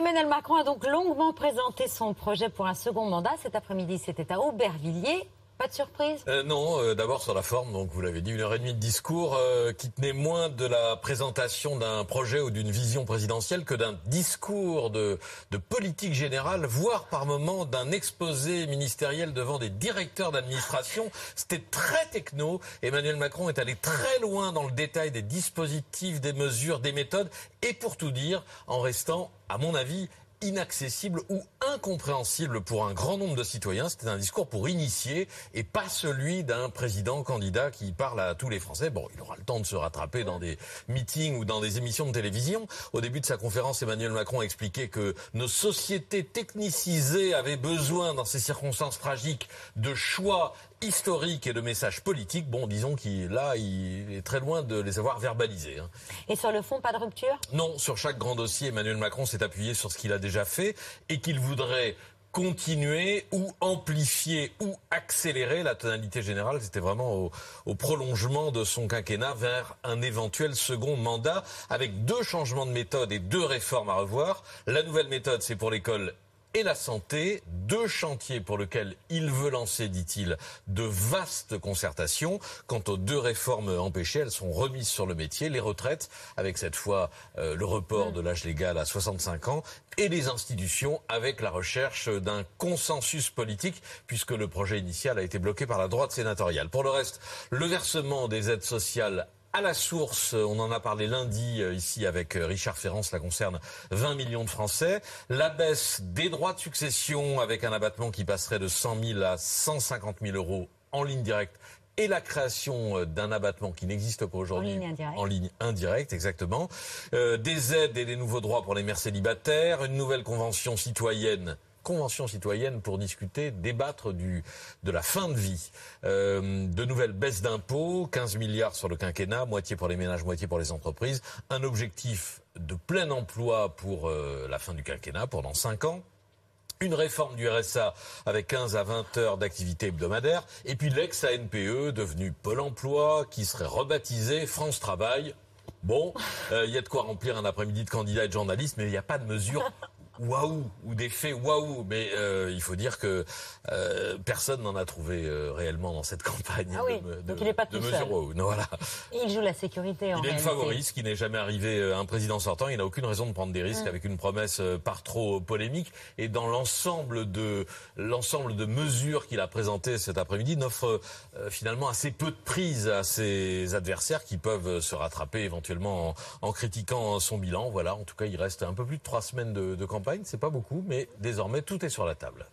Emmanuel Macron a donc longuement présenté son projet pour un second mandat. Cet après-midi, c'était à Aubervilliers. Pas de surprise euh, Non, euh, d'abord sur la forme, donc vous l'avez dit, une heure et demie de discours euh, qui tenait moins de la présentation d'un projet ou d'une vision présidentielle que d'un discours de, de, politique générale, voire par moment d'un exposé ministériel devant des directeurs d'administration. C'était très techno. Emmanuel Macron est allé très loin dans le détail des dispositifs, des mesures, des méthodes, et pour tout dire, en restant, à mon avis, inaccessible ou incompréhensible pour un grand nombre de citoyens. C'était un discours pour initier et pas celui d'un président candidat qui parle à tous les Français. Bon, il aura le temps de se rattraper dans des meetings ou dans des émissions de télévision. Au début de sa conférence, Emmanuel Macron a expliqué que nos sociétés technicisées avaient besoin, dans ces circonstances tragiques, de choix historiques et de messages politiques. Bon, disons qu'il là, il est très loin de les avoir verbalisés. Hein. Et sur le fond, pas de rupture? Non, sur chaque grand dossier, Emmanuel Macron s'est appuyé sur ce qu'il a déjà fait et qu'il voudrait continuer ou amplifier ou accélérer la tonalité générale. C'était vraiment au, au, prolongement de son quinquennat vers un éventuel second mandat avec deux changements de méthode et deux réformes à revoir. La nouvelle méthode, c'est pour l'école et la santé, deux chantiers pour lesquels il veut lancer, dit-il, de vastes concertations. Quant aux deux réformes empêchées, elles sont remises sur le métier, les retraites, avec cette fois euh, le report de l'âge légal à 65 ans, et les institutions, avec la recherche d'un consensus politique, puisque le projet initial a été bloqué par la droite sénatoriale. Pour le reste, le versement des aides sociales à la source, on en a parlé lundi euh, ici avec euh, Richard Ferrand, cela concerne 20 millions de Français. La baisse des droits de succession avec un abattement qui passerait de 100 000 à 150 000 euros en ligne directe et la création euh, d'un abattement qui n'existe pas aujourd'hui. En ligne indirecte. En ligne indirecte, exactement. des aides et des nouveaux droits pour les mères célibataires, une nouvelle convention citoyenne convention citoyenne pour discuter, débattre de la fin de vie. Euh, de nouvelles baisses d'impôts, 15 milliards sur le quinquennat, moitié pour les ménages, moitié pour les entreprises. Un objectif de plein emploi pour euh, la fin du quinquennat, pendant 5 ans une réforme du RSA avec 15 à 20 heures d'activité hebdomadaire, et puis l'ex-ANPE devenu Pôle emploi, qui serait rebaptisé France Travail. Bon, euh, il y a de quoi remplir un après-midi de candidat et de journaliste, mais il n'y a pas de mesure waouh ou des faits waouh, mais euh, il faut dire que euh, personne n'en a trouvé euh, réellement dans cette campagne. Ah oui, de, donc il n'est pas tout. Waouh. Voilà. Et il joue la sécurité en Il est une favori, ce qui n'est jamais arrivé à un président sortant. Il n'a aucune raison de prendre des risques avec une promesse par trop polémique. Et dans l'ensemble de l'ensemble de mesures qu'il a présentées cet après-midi, n'offre finalement assez peu de prise à ses adversaires qui peuvent se rattraper éventuellement en, en, critiquant son bilan. Voilà, en tout cas, il reste un peu plus de trois semaines de, de c'est pas beaucoup, mais désormais tout est sur la table.